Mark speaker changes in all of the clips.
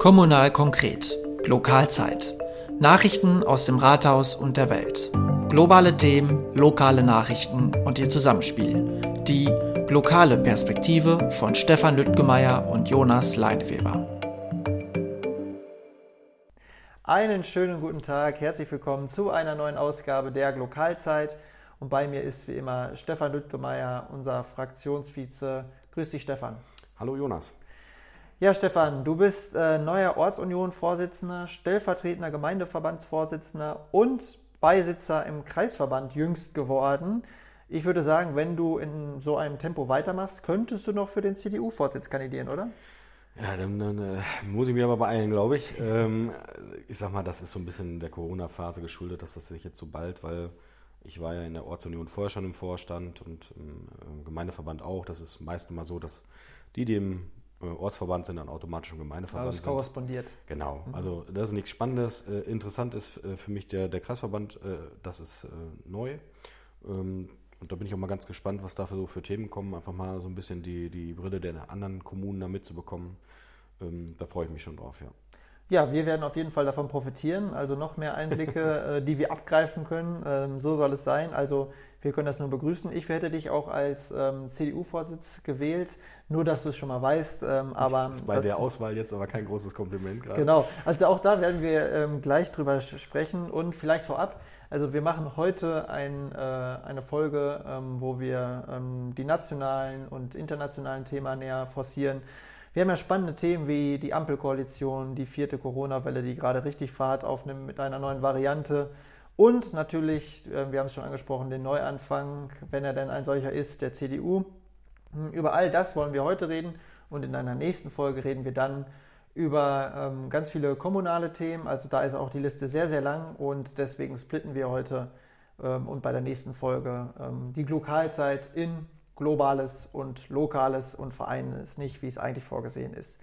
Speaker 1: Kommunal konkret. Lokalzeit. Nachrichten aus dem Rathaus und der Welt. Globale Themen, lokale Nachrichten und ihr Zusammenspiel. Die lokale Perspektive von Stefan Lüttgemeier und Jonas Leineweber.
Speaker 2: Einen schönen guten Tag, herzlich willkommen zu einer neuen Ausgabe der Lokalzeit. Und bei mir ist wie immer Stefan Lüttgemeier, unser Fraktionsvize. Grüß dich, Stefan.
Speaker 3: Hallo, Jonas.
Speaker 2: Ja, Stefan, du bist äh, neuer Ortsunion-Vorsitzender, stellvertretender Gemeindeverbandsvorsitzender und Beisitzer im Kreisverband jüngst geworden. Ich würde sagen, wenn du in so einem Tempo weitermachst, könntest du noch für den CDU-Vorsitz kandidieren, oder?
Speaker 3: Ja, dann, dann äh, muss ich mich aber beeilen, glaube ich. Ähm, ich sag mal, das ist so ein bisschen der Corona-Phase geschuldet, dass das sich jetzt so bald, weil ich war ja in der Ortsunion vorher schon im Vorstand und im Gemeindeverband auch. Das ist meist immer so, dass die, die im äh, Ortsverband sind, dann automatisch im Gemeindeverband
Speaker 2: also das korrespondiert.
Speaker 3: Genau, mhm. also das ist nichts Spannendes. Äh, interessant ist äh, für mich der, der Kreisverband, das ist neu. Ähm, und da bin ich auch mal ganz gespannt, was da für, so für Themen kommen. Einfach mal so ein bisschen die, die Brille der anderen Kommunen da mitzubekommen. Ähm, da freue ich mich schon drauf, ja.
Speaker 2: Ja, wir werden auf jeden Fall davon profitieren. Also noch mehr Einblicke, die wir abgreifen können. Ähm, so soll es sein. Also wir können das nur begrüßen. Ich hätte dich auch als ähm, CDU-Vorsitz gewählt, nur dass du es schon mal weißt. Ähm, aber
Speaker 3: das ist bei das, der Auswahl jetzt aber kein großes Kompliment
Speaker 2: gerade. Genau, also auch da werden wir ähm, gleich drüber sprechen und vielleicht vorab. Also wir machen heute ein, äh, eine Folge, ähm, wo wir ähm, die nationalen und internationalen Themen näher forcieren. Wir haben ja spannende Themen wie die Ampelkoalition, die vierte Corona-Welle, die gerade richtig Fahrt aufnimmt mit einer neuen Variante. Und natürlich, äh, wir haben es schon angesprochen, den Neuanfang, wenn er denn ein solcher ist, der CDU. Hm, über all das wollen wir heute reden und in einer nächsten Folge reden wir dann über ähm, ganz viele kommunale Themen. Also da ist auch die Liste sehr, sehr lang und deswegen splitten wir heute ähm, und bei der nächsten Folge ähm, die Lokalzeit in globales und lokales und vereinen es nicht, wie es eigentlich vorgesehen ist.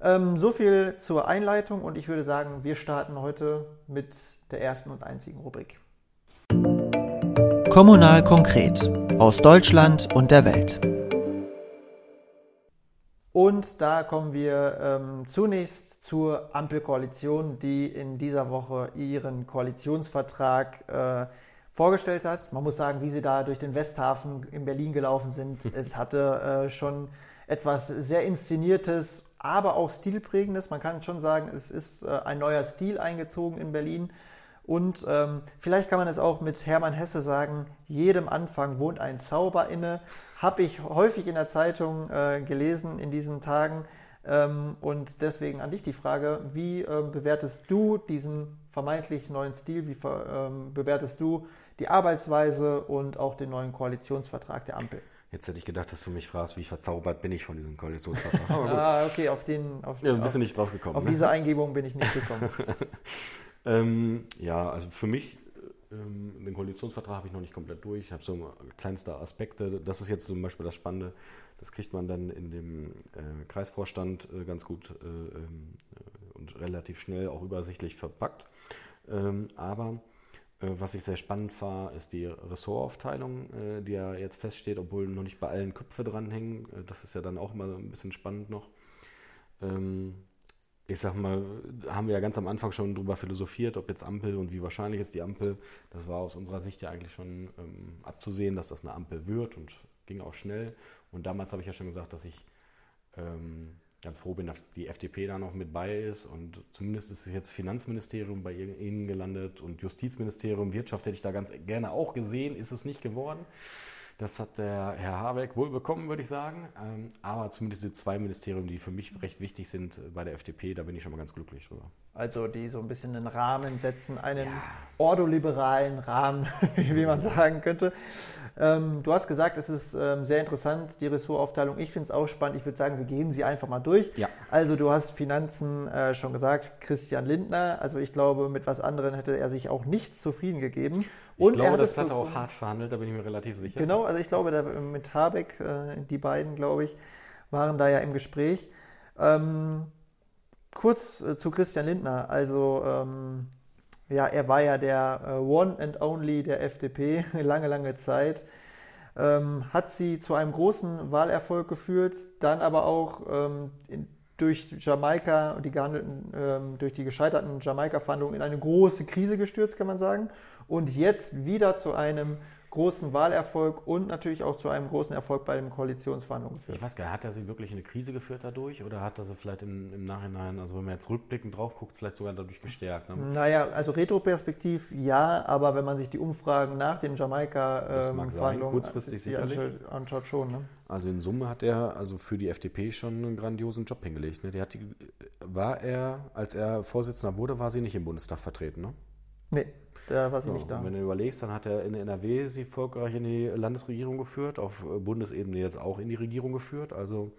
Speaker 2: Ähm, so viel zur Einleitung und ich würde sagen, wir starten heute mit der ersten und einzigen Rubrik.
Speaker 1: Kommunal konkret aus Deutschland und der Welt.
Speaker 2: Und da kommen wir ähm, zunächst zur Ampelkoalition, die in dieser Woche ihren Koalitionsvertrag äh, vorgestellt hat. Man muss sagen, wie sie da durch den Westhafen in Berlin gelaufen sind. es hatte äh, schon etwas sehr Inszeniertes, aber auch Stilprägendes. Man kann schon sagen, es ist äh, ein neuer Stil eingezogen in Berlin. Und ähm, vielleicht kann man es auch mit Hermann Hesse sagen, jedem Anfang wohnt ein Zauber inne. Habe ich häufig in der Zeitung äh, gelesen in diesen Tagen. Ähm, und deswegen an dich die Frage, wie ähm, bewertest du diesen vermeintlich neuen Stil? Wie ähm, bewertest du die Arbeitsweise und auch den neuen Koalitionsvertrag der Ampel?
Speaker 3: Jetzt hätte ich gedacht, dass du mich fragst, wie verzaubert bin ich von diesem Koalitionsvertrag.
Speaker 2: ah, okay, auf den. Auf,
Speaker 3: ja, bist du nicht drauf gekommen.
Speaker 2: Auf ne? diese Eingebung bin ich nicht gekommen.
Speaker 3: ähm, ja, also für mich, ähm, den Koalitionsvertrag habe ich noch nicht komplett durch. Ich habe so kleinste Aspekte. Das ist jetzt zum Beispiel das Spannende. Das kriegt man dann in dem äh, Kreisvorstand äh, ganz gut äh, ähm, und relativ schnell auch übersichtlich verpackt. Ähm, aber äh, was ich sehr spannend war, ist die Ressortaufteilung, äh, die ja jetzt feststeht, obwohl noch nicht bei allen Köpfe dranhängen. Äh, das ist ja dann auch immer ein bisschen spannend noch. Ähm, ich sag mal, haben wir ja ganz am Anfang schon drüber philosophiert, ob jetzt Ampel und wie wahrscheinlich ist die Ampel. Das war aus unserer Sicht ja eigentlich schon ähm, abzusehen, dass das eine Ampel wird und ging auch schnell. Und damals habe ich ja schon gesagt, dass ich ähm, ganz froh bin, dass die FDP da noch mit bei ist. Und zumindest ist jetzt Finanzministerium bei Ihnen gelandet und Justizministerium, Wirtschaft hätte ich da ganz gerne auch gesehen, ist es nicht geworden. Das hat der Herr Habeck wohl bekommen, würde ich sagen. Ähm, aber zumindest die zwei Ministerien, die für mich recht wichtig sind bei der FDP, da bin ich schon mal ganz glücklich drüber.
Speaker 2: Also die so ein bisschen einen Rahmen setzen, einen ja. ordoliberalen Rahmen, wie man sagen könnte. Ähm, du hast gesagt, es ist ähm, sehr interessant, die Ressortaufteilung. Ich finde es auch spannend. Ich würde sagen, wir gehen sie einfach mal durch. Ja. Also du hast Finanzen äh, schon gesagt, Christian Lindner. Also ich glaube, mit was anderem hätte er sich auch nichts zufrieden gegeben.
Speaker 3: Und ich glaube, das hat er auch hart verhandelt, da bin ich mir relativ sicher.
Speaker 2: Genau, also ich glaube, da, mit Habeck, äh, die beiden, glaube ich, waren da ja im Gespräch. Ähm, kurz äh, zu Christian Lindner. Also ähm, ja, er war ja der äh, One and Only der FDP lange, lange Zeit. Ähm, hat sie zu einem großen Wahlerfolg geführt, dann aber auch ähm, in, durch Jamaika die gehandelten, ähm, durch die gescheiterten Jamaika-Verhandlungen in eine große Krise gestürzt, kann man sagen. Und jetzt wieder zu einem großen Wahlerfolg und natürlich auch zu einem großen Erfolg bei den Koalitionsverhandlungen geführt.
Speaker 3: Ich weiß gar nicht, hat er sie wirklich in eine Krise geführt dadurch oder hat er sie vielleicht im, im Nachhinein, also wenn man jetzt rückblickend drauf guckt, vielleicht sogar dadurch gestärkt? Ne?
Speaker 2: Naja, also retroperspektiv ja, aber wenn man sich die Umfragen nach den Jamaika-Verhandlungen
Speaker 3: ähm,
Speaker 2: anschaut, schon. Ne?
Speaker 3: Also in Summe hat er also für die FDP schon einen grandiosen Job hingelegt. Ne? Die hat die, war er, als er Vorsitzender wurde, war sie nicht im Bundestag vertreten, ne?
Speaker 2: Nee, da war sie so, nicht da.
Speaker 3: wenn du überlegst, dann hat er in NRW sie erfolgreich in die Landesregierung geführt, auf Bundesebene jetzt auch in die Regierung geführt. Also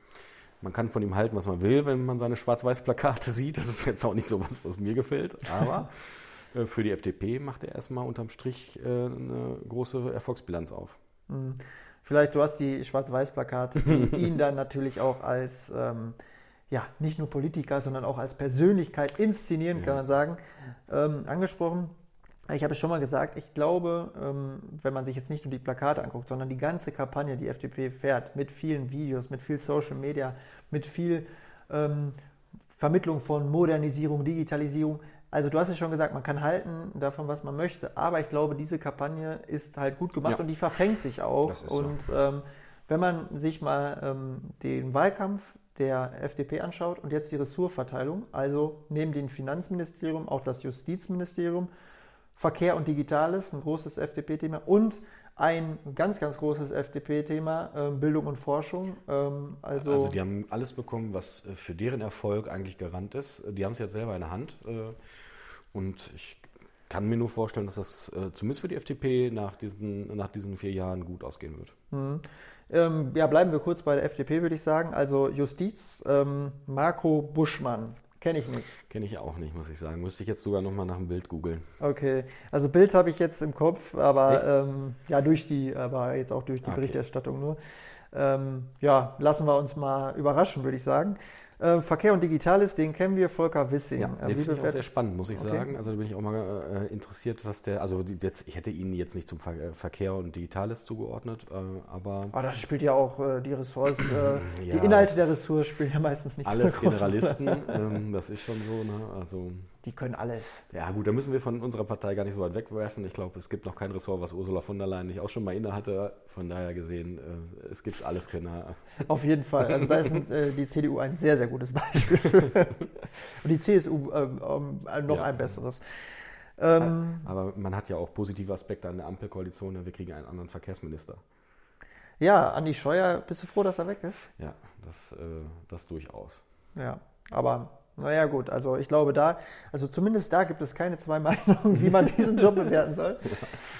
Speaker 3: man kann von ihm halten, was man will, wenn man seine Schwarz-Weiß-Plakate sieht. Das ist jetzt auch nicht so was, was mir gefällt. Aber äh, für die FDP macht er erstmal unterm Strich äh, eine große Erfolgsbilanz auf.
Speaker 2: Mhm. Vielleicht, du hast die Schwarz-Weiß-Plakate, die ihn dann natürlich auch als ähm, ja, nicht nur Politiker, sondern auch als Persönlichkeit inszenieren, ja. kann man sagen, ähm, angesprochen. Ich habe es schon mal gesagt, ich glaube, ähm, wenn man sich jetzt nicht nur die Plakate anguckt, sondern die ganze Kampagne, die FDP fährt, mit vielen Videos, mit viel Social Media, mit viel ähm, Vermittlung von Modernisierung, Digitalisierung. Also du hast es schon gesagt, man kann halten davon, was man möchte, aber ich glaube, diese Kampagne ist halt gut gemacht ja. und die verfängt sich auch. und so. ähm, wenn man sich mal ähm, den Wahlkampf der FDP anschaut und jetzt die Ressortverteilung, also neben dem Finanzministerium auch das Justizministerium, Verkehr und Digitales, ein großes FDP-Thema und ein ganz, ganz großes FDP-Thema, äh, Bildung und Forschung.
Speaker 3: Ähm, also, also die haben alles bekommen, was äh, für deren Erfolg eigentlich garant ist. Die haben es jetzt selber in der Hand. Äh, und ich kann mir nur vorstellen, dass das äh, zumindest für die FDP nach diesen, nach diesen vier Jahren gut ausgehen wird.
Speaker 2: Mhm. Ähm, ja, bleiben wir kurz bei der FDP, würde ich sagen. Also Justiz, ähm, Marco Buschmann Kenne ich nicht.
Speaker 3: Kenne ich auch nicht, muss ich sagen. Müsste ich jetzt sogar nochmal nach dem Bild googeln.
Speaker 2: Okay, also Bild habe ich jetzt im Kopf, aber ähm, ja, durch die, aber jetzt auch durch die okay. Berichterstattung nur. Ähm, ja, lassen wir uns mal überraschen, würde ich sagen. Äh, Verkehr und Digitales, den kennen wir, Volker Wissing. Ja,
Speaker 3: den finde ich auch sehr spannend, muss ich okay. sagen. Also da bin ich auch mal äh, interessiert, was der, also jetzt, ich hätte ihn jetzt nicht zum äh, Verkehr und Digitales zugeordnet, äh, aber...
Speaker 2: Aber das spielt ja auch äh, die Ressorts, äh, ja, die Inhalte der Ressorts spielen ja meistens nicht
Speaker 3: alles so Alles Generalisten, ähm, das ist schon so, ne? Also
Speaker 2: die können alles.
Speaker 3: Ja, gut, da müssen wir von unserer Partei gar nicht so weit wegwerfen. Ich glaube, es gibt noch kein Ressort, was Ursula von der Leyen nicht auch schon mal inne hatte. Von daher gesehen, äh, es gibt alles Könner.
Speaker 2: Auf jeden Fall. Also da ist äh, die CDU ein sehr, sehr gutes Beispiel für. Und die CSU ähm, ähm, noch ja. ein besseres.
Speaker 3: Ähm, Aber man hat ja auch positive Aspekte an der Ampelkoalition. Wir kriegen einen anderen Verkehrsminister.
Speaker 2: Ja, Andi Scheuer, bist du froh, dass er weg ist?
Speaker 3: Ja, das, äh, das durchaus.
Speaker 2: Ja, aber naja, gut, also ich glaube da, also zumindest da gibt es keine zwei Meinungen, wie man diesen Job bewerten soll.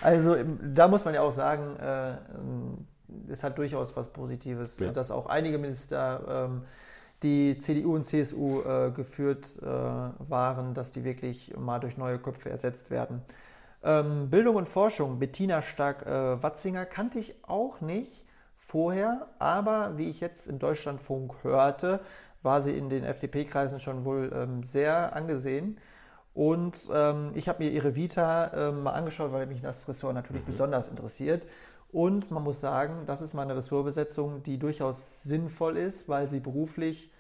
Speaker 2: Also da muss man ja auch sagen, äh, es hat durchaus was Positives, ja. dass auch einige Minister, ähm, die CDU und CSU äh, geführt äh, waren, dass die wirklich mal durch neue Köpfe ersetzt werden. Ähm, Bildung und Forschung, Bettina Stark-Watzinger kannte ich auch nicht vorher, aber wie ich jetzt im Deutschlandfunk hörte, war sie in den FDP-Kreisen schon wohl ähm, sehr angesehen. Und ähm, ich habe mir ihre Vita ähm, mal angeschaut, weil mich das Ressort natürlich mhm. besonders interessiert. Und man muss sagen, das ist mal eine Ressortbesetzung, die durchaus sinnvoll ist, weil sie beruflich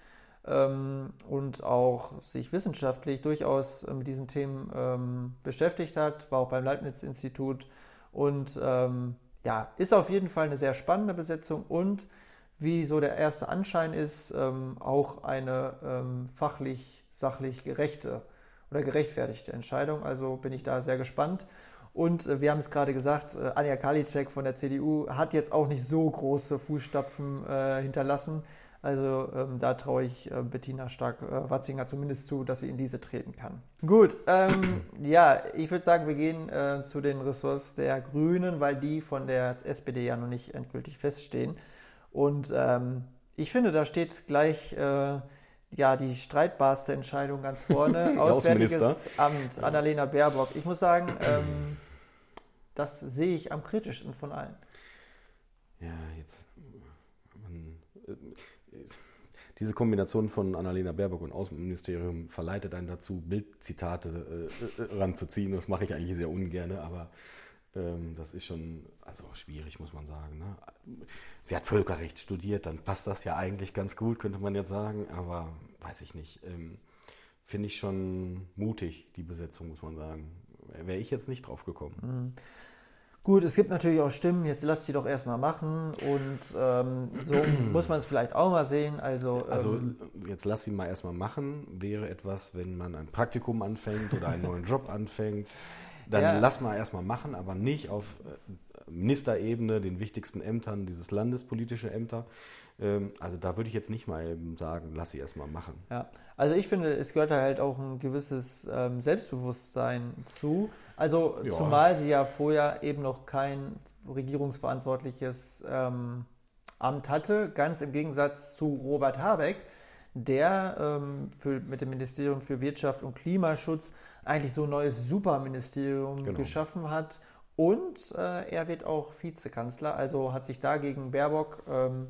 Speaker 2: ähm, und auch sich wissenschaftlich durchaus mit diesen Themen ähm, beschäftigt hat, war auch beim Leibniz-Institut und ähm, ja, ist auf jeden Fall eine sehr spannende Besetzung und wie so der erste Anschein ist, ähm, auch eine ähm, fachlich, sachlich gerechte oder gerechtfertigte Entscheidung. Also bin ich da sehr gespannt. Und äh, wir haben es gerade gesagt, äh, Anja Karliczek von der CDU hat jetzt auch nicht so große Fußstapfen äh, hinterlassen. Also ähm, da traue ich äh, Bettina Stark-Watzinger zumindest zu, dass sie in diese treten kann. Gut, ähm, ja, ich würde sagen, wir gehen äh, zu den Ressorts der Grünen, weil die von der SPD ja noch nicht endgültig feststehen. Und ähm, ich finde, da steht gleich äh, ja, die streitbarste Entscheidung ganz vorne. Auswärtiges Amt, Annalena Baerbock. Ich muss sagen, ähm, das sehe ich am kritischsten von allen.
Speaker 3: Ja, jetzt. Man, äh, diese Kombination von Annalena Baerbock und Außenministerium verleitet einen dazu, Bildzitate äh, äh, ranzuziehen. Das mache ich eigentlich sehr ungern, aber das ist schon also schwierig, muss man sagen. Ne? Sie hat Völkerrecht studiert, dann passt das ja eigentlich ganz gut, könnte man jetzt sagen. Aber weiß ich nicht. Ähm, Finde ich schon mutig, die Besetzung, muss man sagen. Wäre ich jetzt nicht drauf gekommen.
Speaker 2: Mhm. Gut, es gibt natürlich auch Stimmen, jetzt lasst sie doch erstmal machen und ähm, so muss man es vielleicht auch mal sehen. Also,
Speaker 3: also ähm, jetzt lass sie mal erstmal machen, wäre etwas, wenn man ein Praktikum anfängt oder einen neuen Job anfängt, dann ja. lass mal erstmal machen, aber nicht auf äh, Ministerebene, den wichtigsten Ämtern dieses Landes, politische Ämter. Ähm, also da würde ich jetzt nicht mal eben sagen, lass sie erstmal machen.
Speaker 2: Ja, also ich finde, es gehört halt auch ein gewisses ähm, Selbstbewusstsein zu. Also ja. zumal sie ja vorher eben noch kein regierungsverantwortliches ähm, Amt hatte, ganz im Gegensatz zu Robert Habeck, der ähm, für, mit dem Ministerium für Wirtschaft und Klimaschutz eigentlich so ein neues Superministerium genau. geschaffen hat. Und äh, er wird auch Vizekanzler, also hat sich da gegen Baerbock ähm,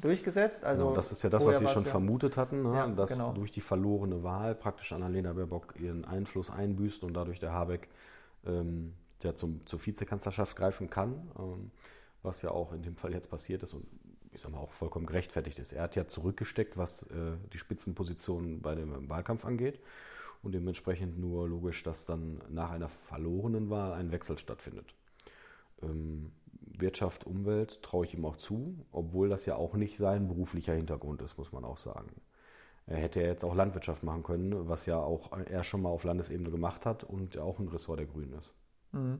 Speaker 2: durchgesetzt. Also
Speaker 3: genau, das ist ja das, was wir schon ja vermutet hatten, ne? ja, dass genau. durch die verlorene Wahl praktisch Annalena Baerbock ihren Einfluss einbüßt und dadurch der Habeck ähm, ja, zum, zur Vizekanzlerschaft greifen kann, ähm, was ja auch in dem Fall jetzt passiert ist und ich sage mal auch vollkommen gerechtfertigt ist. Er hat ja zurückgesteckt, was äh, die Spitzenpositionen bei dem Wahlkampf angeht und dementsprechend nur logisch, dass dann nach einer verlorenen Wahl ein Wechsel stattfindet. Ähm, Wirtschaft, Umwelt traue ich ihm auch zu, obwohl das ja auch nicht sein beruflicher Hintergrund ist, muss man auch sagen. Er hätte ja jetzt auch Landwirtschaft machen können, was ja auch er schon mal auf Landesebene gemacht hat und auch ein Ressort der Grünen ist.
Speaker 2: Mhm.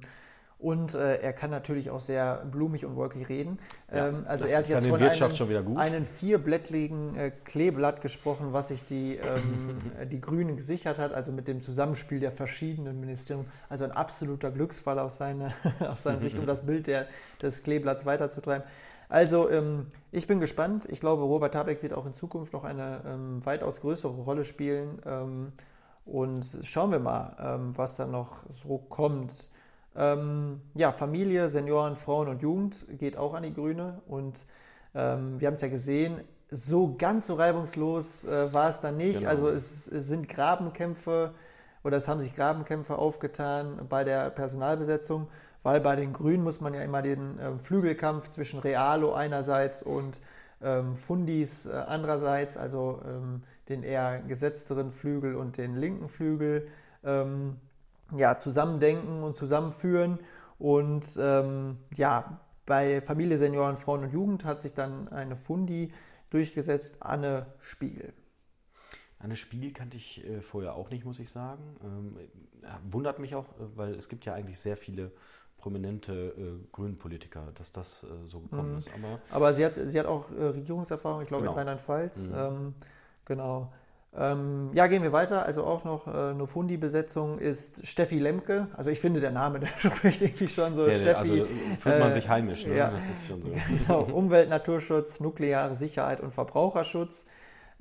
Speaker 2: Und äh, er kann natürlich auch sehr blumig und wolkig reden.
Speaker 3: Ja, ähm, also er hat jetzt von
Speaker 2: einem, einen vierblättrigen äh, Kleeblatt gesprochen, was sich die, ähm, die Grünen gesichert hat, also mit dem Zusammenspiel der verschiedenen Ministerien. Also ein absoluter Glücksfall aus seiner, aus seiner Sicht, um das Bild der, des Kleeblatts weiterzutreiben. Also ähm, ich bin gespannt. Ich glaube, Robert Habeck wird auch in Zukunft noch eine ähm, weitaus größere Rolle spielen. Ähm, und schauen wir mal, ähm, was da noch so kommt. Ähm, ja, Familie, Senioren, Frauen und Jugend geht auch an die Grüne. Und ähm, wir haben es ja gesehen, so ganz so reibungslos äh, war es dann nicht. Genau. Also es, es, sind Grabenkämpfe oder es haben sich Grabenkämpfe aufgetan bei der Personalbesetzung, weil bei den Grünen muss man ja immer den äh, Flügelkampf zwischen Realo einerseits und ähm, Fundis äh, andererseits, also ähm, den eher gesetzteren Flügel und den linken Flügel. Ähm, ja, zusammendenken und zusammenführen. Und ähm, ja, bei Familie, Senioren, Frauen und Jugend hat sich dann eine Fundi durchgesetzt, Anne Spiegel.
Speaker 3: Anne Spiegel kannte ich äh, vorher auch nicht, muss ich sagen. Ähm, wundert mich auch, äh, weil es gibt ja eigentlich sehr viele prominente äh, Grünen-Politiker, dass das äh, so gekommen mhm. ist.
Speaker 2: Aber, Aber sie, hat, sie hat auch äh, Regierungserfahrung, ich glaube genau. in Rheinland-Pfalz. Mhm. Ähm, genau. Ähm, ja, gehen wir weiter. Also auch noch äh, eine Fundi-Besetzung ist Steffi Lemke. Also ich finde, der Name, der spricht irgendwie schon so. Ja,
Speaker 3: Steffi, also fühlt man äh, sich heimisch, ne?
Speaker 2: Ja, das ist schon so. Genau, Umwelt, Naturschutz, nukleare Sicherheit und Verbraucherschutz.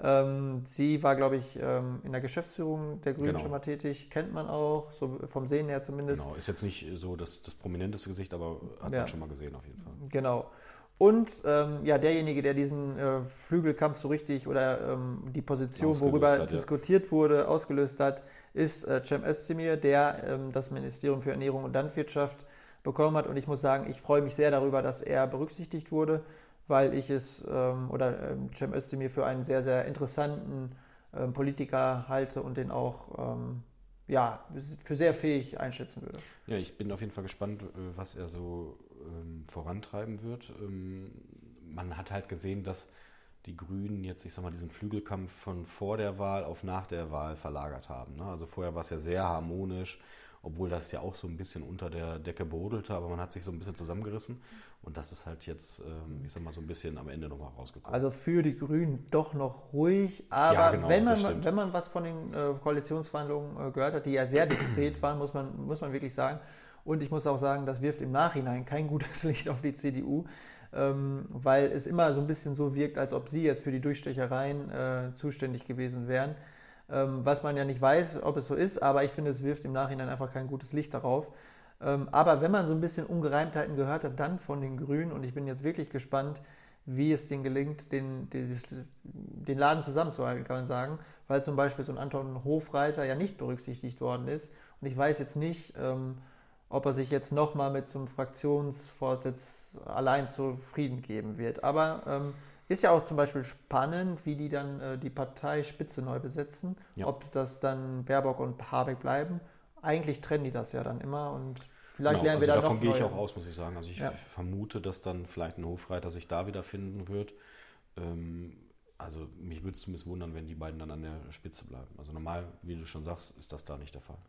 Speaker 2: Ähm, sie war, glaube ich, ähm, in der Geschäftsführung der Grünen genau. schon mal tätig. Kennt man auch, so vom Sehen her zumindest.
Speaker 3: Genau, ist jetzt nicht so das, das prominenteste Gesicht, aber hat ja. man schon mal gesehen auf jeden Fall.
Speaker 2: Genau. Und ähm, ja, derjenige, der diesen äh, Flügelkampf so richtig oder ähm, die Position, worüber hat, diskutiert ja. wurde, ausgelöst hat, ist äh, Cem Özdemir, der ähm, das Ministerium für Ernährung und Landwirtschaft bekommen hat. Und ich muss sagen, ich freue mich sehr darüber, dass er berücksichtigt wurde, weil ich es ähm, oder ähm, Cem Özdemir für einen sehr, sehr interessanten ähm, Politiker halte und den auch ähm, ja, für sehr fähig einschätzen würde.
Speaker 3: Ja, ich bin auf jeden Fall gespannt, äh, was er so ähm, vorantreiben wird. Ähm, man hat halt gesehen, dass die Grünen jetzt, ich sag mal, diesen Flügelkampf von vor der Wahl auf nach der Wahl verlagert haben. Ne? Also vorher war es ja sehr harmonisch, obwohl das ja auch so ein bisschen unter der Decke brodelte, aber man hat sich so ein bisschen zusammengerissen und das ist halt jetzt, ähm, ich sag mal, so ein bisschen am Ende nochmal rausgekommen.
Speaker 2: Also für die Grünen doch noch ruhig, aber ja, genau, wenn, man, wenn man was von den äh, Koalitionsverhandlungen äh, gehört hat, die ja sehr diskret waren, muss man, muss man wirklich sagen, und ich muss auch sagen, das wirft im Nachhinein kein gutes Licht auf die CDU, ähm, weil es immer so ein bisschen so wirkt, als ob sie jetzt für die Durchstechereien äh, zuständig gewesen wären. Ähm, was man ja nicht weiß, ob es so ist, aber ich finde, es wirft im Nachhinein einfach kein gutes Licht darauf. Ähm, aber wenn man so ein bisschen Ungereimtheiten gehört hat, dann von den Grünen, und ich bin jetzt wirklich gespannt, wie es denen gelingt, den, den Laden zusammenzuhalten, kann man sagen, weil zum Beispiel so ein Anton Hofreiter ja nicht berücksichtigt worden ist. Und ich weiß jetzt nicht, ähm, ob er sich jetzt nochmal mit so einem Fraktionsvorsitz allein zufrieden geben wird. Aber Ist ja auch zum Beispiel spannend, wie die dann äh, die Parteispitze neu besetzen.
Speaker 3: Ja.
Speaker 2: Ob das dann Baerbock und Habeck bleiben. Eigentlich trennen die das ja dann immer und vielleicht
Speaker 3: Genau,
Speaker 2: lernen
Speaker 3: also
Speaker 2: wir da
Speaker 3: davon
Speaker 2: noch
Speaker 3: gehe ich auch aus, muss ich sagen. Also ich
Speaker 2: Ja.
Speaker 3: vermute, dass dann vielleicht ein Hofreiter sich da wiederfinden wird. Ähm, also mich würde es zumindest wundern, wenn die beiden dann an der Spitze bleiben. Also normal, wie du schon sagst, ist das da nicht der Fall.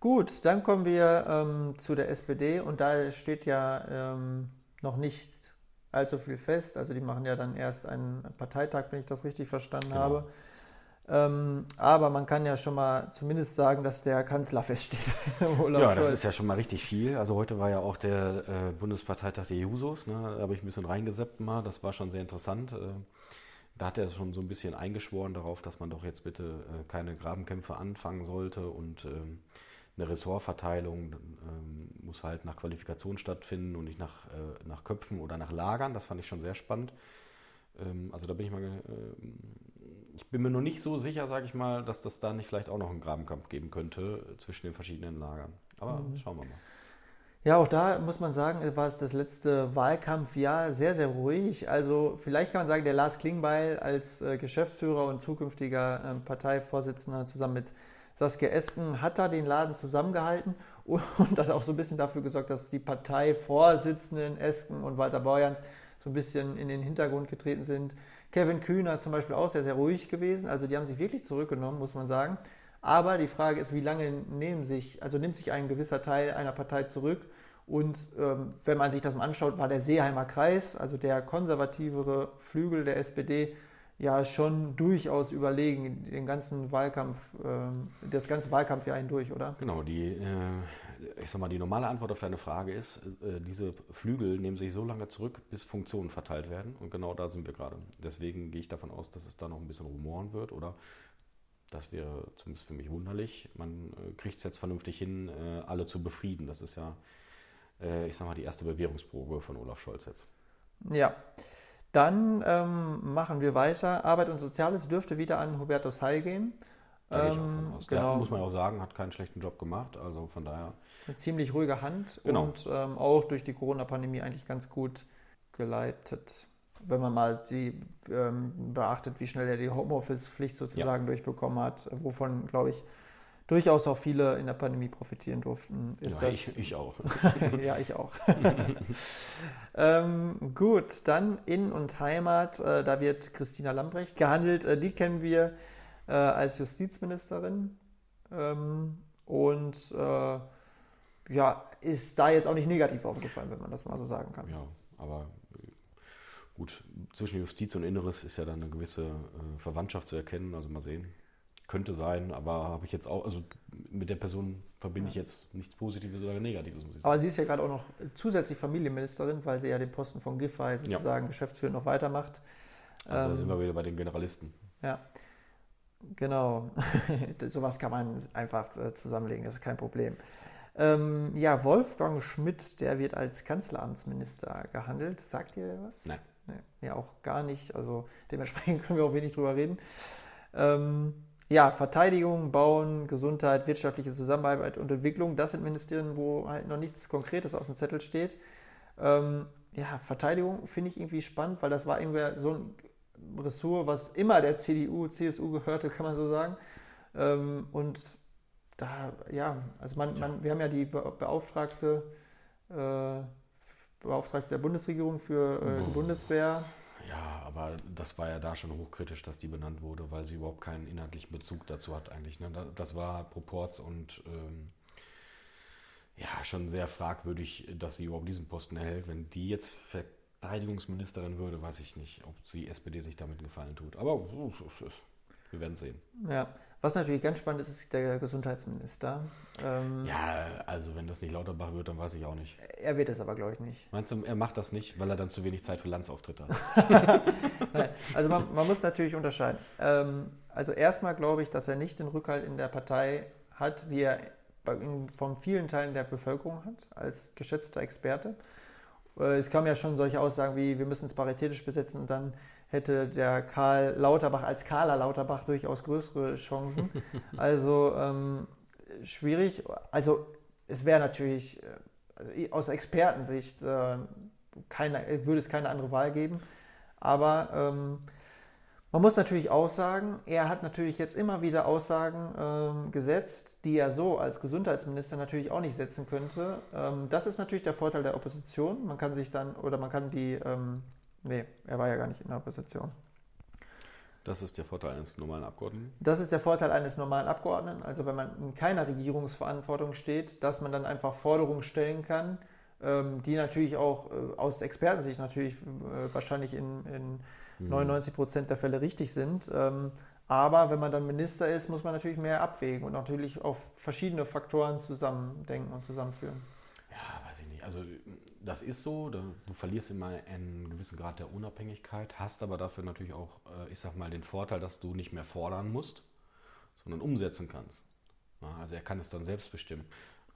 Speaker 2: Gut, dann kommen wir ähm, zu der SPD und da steht ja ähm, noch nicht allzu viel fest. Also die machen ja dann erst einen Parteitag, wenn ich das richtig verstanden
Speaker 3: Genau.
Speaker 2: habe. Ähm, aber man kann ja schon mal zumindest sagen, dass der Kanzler feststeht.
Speaker 3: Ja, das ist ja schon mal richtig viel. Also heute war ja auch der äh, Bundesparteitag der Jusos. Ne? Da habe ich ein bisschen reingeseppt mal. Das war schon sehr interessant. Äh, da hat er schon so ein bisschen eingeschworen darauf, dass man doch jetzt bitte äh, keine Grabenkämpfe anfangen sollte und ähm, eine Ressortverteilung ähm, muss halt nach Qualifikation stattfinden und nicht nach, äh, nach Köpfen oder nach Lagern. Das fand ich schon sehr spannend. Ähm, also da bin ich mal, ähm, ich bin mir noch nicht so sicher, sage ich mal, dass das da nicht vielleicht auch noch einen Grabenkampf geben könnte äh, zwischen den verschiedenen Lagern. Aber
Speaker 2: Mhm.
Speaker 3: schauen wir mal.
Speaker 2: Ja, auch da muss man sagen, war es das letzte Wahlkampfjahr sehr, sehr ruhig. Also vielleicht kann man sagen, der Lars Klingbeil als äh, Geschäftsführer und zukünftiger ähm, Parteivorsitzender zusammen mit Saskia Esken hat da den Laden zusammengehalten und, und hat auch so ein bisschen dafür gesorgt, dass die Parteivorsitzenden Esken und Walter Borjans so ein bisschen in den Hintergrund getreten sind. Kevin Kühner zum Beispiel auch sehr, sehr ruhig gewesen. Also die haben sich wirklich zurückgenommen, muss man sagen. Aber die Frage ist, wie lange nehmen sich, also nimmt sich ein gewisser Teil einer Partei zurück? Und ähm, wenn man sich das mal anschaut, war der Seeheimer Kreis, also der konservativere Flügel der SPD, ja schon durchaus überlegen den ganzen Wahlkampf, ähm, das ganze Wahlkampfjahr hindurch, oder?
Speaker 3: Genau, die, äh, ich sag mal, die normale Antwort auf deine Frage ist, äh, diese Flügel nehmen sich so lange zurück, bis Funktionen verteilt werden. Und genau da sind wir gerade. Deswegen gehe ich davon aus, dass es da noch ein bisschen rumoren wird oder das wäre zumindest für mich wunderlich. Man äh, kriegt es jetzt vernünftig hin, äh, alle zu befrieden. Das ist ja, äh, ich sag mal, die erste Bewährungsprobe von Olaf Scholz jetzt.
Speaker 2: Ja. Dann ähm, machen wir weiter. Arbeit und Soziales dürfte wieder an Hubertus Heil gehen. Ähm,
Speaker 3: von aus. Der,
Speaker 2: genau.
Speaker 3: muss man ja auch sagen, hat keinen schlechten Job gemacht. Also von daher,
Speaker 2: Eine ziemlich ruhige Hand
Speaker 3: Genau.
Speaker 2: und ähm, auch durch die Corona-Pandemie eigentlich ganz gut geleitet. Wenn man mal die, ähm, beachtet, wie schnell er die Homeoffice-Pflicht sozusagen durchbekommen hat, wovon, glaube ich, durchaus auch viele in der Pandemie profitieren durften, ist
Speaker 3: ja,
Speaker 2: das.
Speaker 3: ich, ich auch.
Speaker 2: ja, ich auch. ähm, gut, dann In- und Heimat. Äh, da wird Christina Lambrecht gehandelt. Äh, die kennen wir äh, als Justizministerin. Ähm, und äh, ja, ist da jetzt auch nicht negativ aufgefallen, wenn man das mal so sagen kann.
Speaker 3: Ja, aber äh, gut, zwischen Justiz und Inneres ist ja dann eine gewisse äh, Verwandtschaft zu erkennen, also mal sehen. Könnte sein, aber habe ich jetzt auch, also mit der Person verbinde ich jetzt nichts Positives oder Negatives, muss ich sagen.
Speaker 2: Aber sie ist ja gerade auch noch zusätzlich Familienministerin, weil sie ja den Posten von Giffey sozusagen geschäftsführend noch weitermacht.
Speaker 3: Also da
Speaker 2: Ähm,
Speaker 3: sind wir wieder bei den Generalisten.
Speaker 2: Ja, genau. Sowas kann man einfach äh, zusammenlegen, das ist kein Problem. Ähm, ja, Wolfgang Schmidt, der wird als Kanzleramtsminister gehandelt. Sagt ihr was?
Speaker 3: Nein.
Speaker 2: Nee, mir auch gar nicht. Also dementsprechend können wir auch wenig drüber reden. Ähm, ja, Verteidigung, Bauen, Gesundheit, wirtschaftliche Zusammenarbeit und Entwicklung, das sind Ministerien, wo halt noch nichts Konkretes auf dem Zettel steht. Ähm, ja, Verteidigung finde ich irgendwie spannend, weil das war irgendwie so ein Ressort, was immer der CDU, CSU gehörte, kann man so sagen. Ähm, und da, ja, also man, man, wir haben ja die Be Beauftragte, äh, Beauftragte der Bundesregierung für äh, die
Speaker 3: Boah.
Speaker 2: Bundeswehr.
Speaker 3: Ja, aber das war ja da schon hochkritisch, dass die benannt wurde, weil sie überhaupt keinen inhaltlichen Bezug dazu hat eigentlich. Ne? Da- Das war Proports und ähm, ja, schon sehr fragwürdig, dass sie überhaupt diesen Posten erhält. Wenn die jetzt Verteidigungsministerin würde, weiß ich nicht, ob die SPD sich damit Gefallen tut. Aber uh, wir werden sehen.
Speaker 2: Ja, was natürlich ganz spannend ist, ist der Gesundheitsminister. Ähm,
Speaker 3: Ja, also wenn das nicht Lauterbach wird, dann weiß ich auch nicht.
Speaker 2: Er wird es aber, glaube ich, nicht.
Speaker 3: Meinst du, er macht das nicht, weil er dann zu wenig Zeit für Landsauftritte hat?
Speaker 2: Nein, also man, man muss natürlich unterscheiden. Ähm, also erstmal glaube ich, dass er nicht den Rückhalt in der Partei hat, wie er bei, von vielen Teilen der Bevölkerung hat, als geschätzter Experte. Äh, es kamen ja schon solche Aussagen wie, wir müssen es paritätisch besetzen und dann hätte der Karl Lauterbach als Karler Lauterbach durchaus größere Chancen. Also ähm, schwierig. Also es wäre natürlich, also aus Expertensicht, äh, keine, würde es keine andere Wahl geben. Aber ähm, man muss natürlich auch sagen, er hat natürlich jetzt immer wieder Aussagen ähm, gesetzt, die er so als Gesundheitsminister natürlich auch nicht setzen könnte. Ähm, das ist natürlich der Vorteil der Opposition. Man kann sich dann, oder man kann die, ähm, nee, er war ja gar nicht in der Opposition.
Speaker 3: Das ist der Vorteil eines normalen Abgeordneten.
Speaker 2: Das ist der Vorteil eines normalen Abgeordneten. Also wenn man in keiner Regierungsverantwortung steht, dass man dann einfach Forderungen stellen kann, ähm, die natürlich auch äh, aus Expertensicht natürlich äh, wahrscheinlich in, in 99 mhm. Prozent der Fälle richtig sind. Ähm, aber wenn man dann Minister ist, muss man natürlich mehr abwägen und natürlich auf verschiedene Faktoren zusammendenken und zusammenführen.
Speaker 3: Ja, weiß ich nicht. Also das ist so, du verlierst immer einen gewissen Grad der Unabhängigkeit, hast aber dafür natürlich auch, äh, ich sag mal, den Vorteil, dass du nicht mehr fordern musst, sondern umsetzen kannst. Also er kann es dann selbst bestimmen.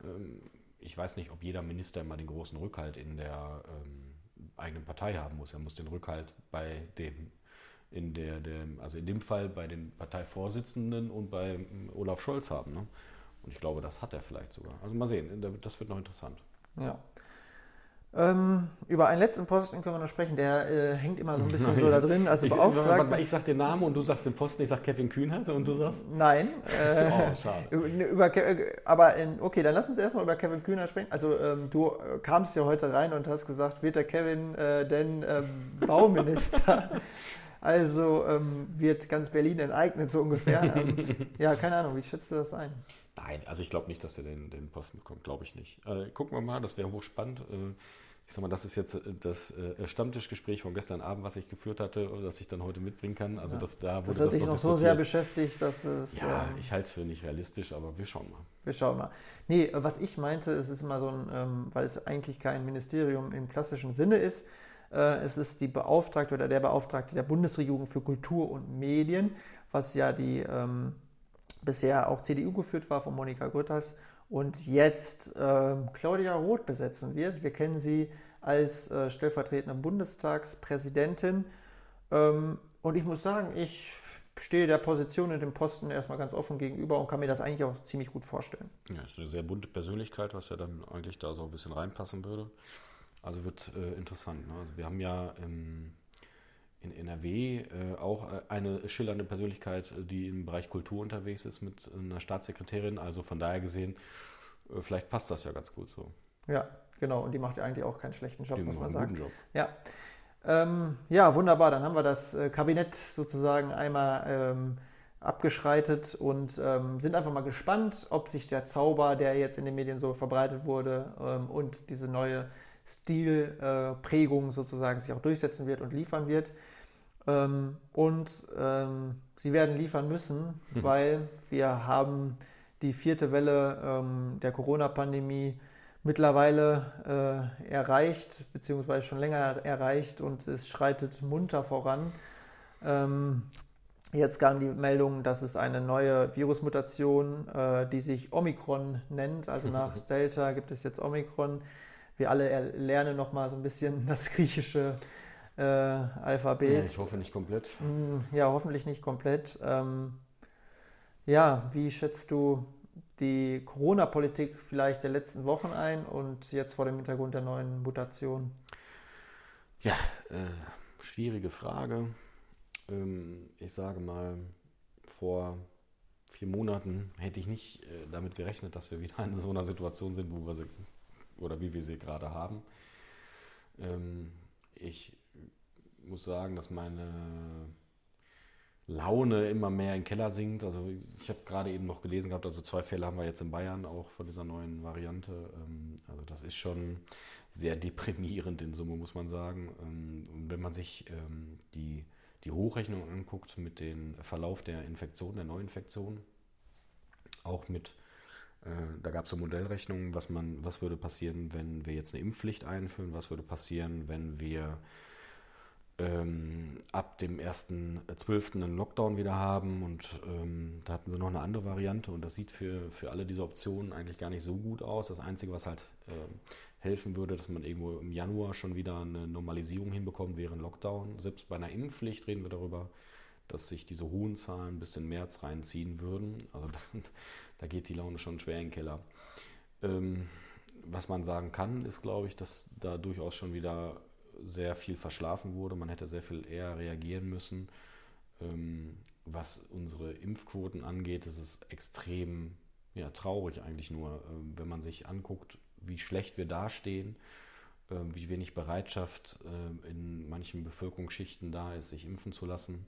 Speaker 3: Ähm, ich weiß nicht, ob jeder Minister immer den großen Rückhalt in der ähm, eigenen Partei haben muss. Er muss den Rückhalt bei dem, in der, dem, also in dem Fall bei den Parteivorsitzenden und bei Olaf Scholz haben. Ne? Und ich glaube, das hat er vielleicht sogar. Also mal sehen, das wird noch interessant.
Speaker 2: Ja. Ähm, über einen letzten Posten können wir noch sprechen, der äh, hängt immer so ein bisschen so da drin, also
Speaker 3: Beauftragter. Ich, ich sag den Namen und du sagst den Posten, ich sag Kevin Kühnert und du sagst?
Speaker 2: Nein. Äh, oh, schade. Über, aber in, okay, dann lass uns erstmal über Kevin Kühnert sprechen. Also ähm, du äh, kamst ja heute rein und hast gesagt, wird der Kevin äh, denn ähm, Bauminister? also ähm, wird ganz Berlin enteignet, so ungefähr. Ähm, ja, keine Ahnung, wie schätzt du das ein?
Speaker 3: Nein, also ich glaube nicht, dass er den, den Posten bekommt, glaube ich nicht. Äh, gucken wir mal, das wäre hochspannend. Äh, ich sag mal, das ist jetzt äh, das äh, Stammtischgespräch von gestern Abend, was ich geführt hatte, das ich dann heute mitbringen kann. Also ja. das, da
Speaker 2: das hat dich noch, noch so sehr beschäftigt, dass es.
Speaker 3: Ja, ähm, ich halte es für nicht realistisch, aber wir schauen mal.
Speaker 2: Wir schauen mal. Nee, was ich meinte, es ist immer so ein, ähm, weil es eigentlich kein Ministerium im klassischen Sinne ist, äh, es ist die Beauftragte oder der Beauftragte der Bundesregierung für Kultur und Medien, was ja die ähm, bisher auch CDU geführt war von Monika Grütters und jetzt äh, Claudia Roth besetzen wird. Wir kennen sie als äh, stellvertretende Bundestagspräsidentin. Ähm, und ich muss sagen, ich stehe der Position in dem Posten erstmal ganz offen gegenüber und kann mir das eigentlich auch ziemlich gut vorstellen.
Speaker 3: Ja, ist eine sehr bunte Persönlichkeit, was ja dann eigentlich da so ein bisschen reinpassen würde. Also wird äh, interessant. Ne? Also wir haben ja im in NRW äh, auch äh, eine schillernde Persönlichkeit, äh, die im Bereich Kultur unterwegs ist mit einer Staatssekretärin. Also von daher gesehen, äh, vielleicht passt das ja ganz gut so.
Speaker 2: Ja, genau. Und die macht ja eigentlich auch keinen schlechten Job,
Speaker 3: die
Speaker 2: muss man sagen. Job.
Speaker 3: Ja.
Speaker 2: Ähm, ja, wunderbar. Dann haben wir das äh, Kabinett sozusagen einmal ähm, abgeschreitet und ähm, sind einfach mal gespannt, ob sich der Zauber, der jetzt in den Medien so verbreitet wurde ähm, und diese neue Stilprägung sozusagen sich auch durchsetzen wird und liefern wird. Ähm, und ähm, sie werden liefern müssen, mhm. weil wir haben die vierte Welle ähm, der Corona-Pandemie mittlerweile äh, erreicht, beziehungsweise schon länger erreicht und es schreitet munter voran. Ähm, jetzt kam die Meldung, dass es eine neue Virusmutation, äh, die sich Omikron nennt, also nach Delta gibt es jetzt Omikron. Wir alle lernen nochmal so ein bisschen das griechische äh, Alphabet. Ja,
Speaker 3: ich hoffe nicht komplett.
Speaker 2: Mm, ja, hoffentlich nicht komplett. Ähm, ja, wie schätzt du die Corona-Politik vielleicht der letzten Wochen ein und jetzt vor dem Hintergrund der neuen Mutation?
Speaker 3: Ja, äh, schwierige Frage. Ähm, ich sage mal, vor vier Monaten hätte ich nicht äh, damit gerechnet, dass wir wieder in so einer Situation sind, wo wir oder wie wir sie gerade haben. Ähm, ich muss sagen, dass meine Laune immer mehr in den Keller sinkt. Also ich habe gerade eben noch gelesen gehabt, also zwei Fälle haben wir jetzt in Bayern auch von dieser neuen Variante. Ähm, also das ist schon sehr deprimierend in Summe, muss man sagen. Ähm, und wenn man sich ähm, die, die Hochrechnung anguckt mit dem Verlauf der Infektion, der Neuinfektion, auch mit da gab es so Modellrechnungen, was man, was würde passieren, wenn wir jetzt eine Impfpflicht einführen, was würde passieren, wenn wir ähm, ab dem 1.12. einen Lockdown wieder haben und ähm, da hatten sie noch eine andere Variante und das sieht für, für alle diese Optionen eigentlich gar nicht so gut aus. Das Einzige, was halt äh, helfen würde, dass man irgendwo im Januar schon wieder eine Normalisierung hinbekommt, wäre ein Lockdown. Selbst bei einer Impfpflicht reden wir darüber, dass sich diese hohen Zahlen bis in März reinziehen würden. Also da, da geht die Laune schon schwer in den Keller. Ähm, was man sagen kann, ist, glaube ich, dass da durchaus schon wieder sehr viel verschlafen wurde. Man hätte sehr viel eher reagieren müssen. Ähm, was unsere Impfquoten angeht, ist es extrem ja, traurig eigentlich nur, ähm, wenn man sich anguckt, wie schlecht wir dastehen, ähm, wie wenig Bereitschaft äh, in manchen Bevölkerungsschichten da ist, sich impfen zu lassen,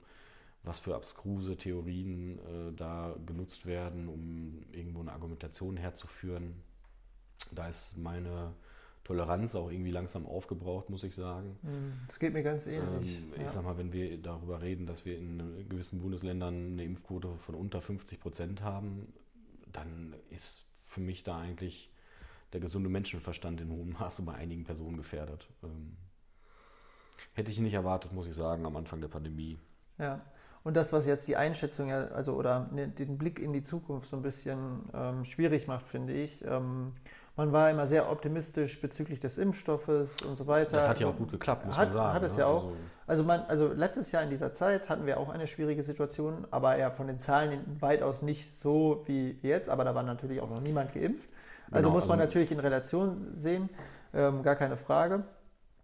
Speaker 3: was für abstruse Theorien äh, da genutzt werden, um irgendwo eine Argumentation herzuführen. Da ist meine Toleranz auch irgendwie langsam aufgebraucht, muss ich sagen.
Speaker 2: Das hm, geht mir ganz ähnlich.
Speaker 3: Ähm, ich ja. sag mal, wenn wir darüber reden, dass wir in gewissen Bundesländern eine Impfquote von unter 50 Prozent haben, dann ist für mich da eigentlich der gesunde Menschenverstand in hohem Maße bei einigen Personen gefährdet. Ähm, hätte ich nicht erwartet, muss ich sagen, am Anfang der Pandemie.
Speaker 2: Ja, und das, was jetzt die Einschätzung, also oder ne, den Blick in die Zukunft so ein bisschen ähm, schwierig macht, finde ich. Ähm, man war immer sehr optimistisch bezüglich des Impfstoffes und so weiter.
Speaker 3: Das hat ja auch gut geklappt, muss
Speaker 2: hat,
Speaker 3: man sagen.
Speaker 2: Hat es
Speaker 3: ne?
Speaker 2: ja auch. Also, also, man, also letztes Jahr in dieser Zeit hatten wir auch eine schwierige Situation, aber ja von den Zahlen weitaus nicht so wie jetzt, aber da war natürlich auch noch niemand geimpft. Also genau, muss man also, natürlich in Relation sehen, ähm, gar keine Frage.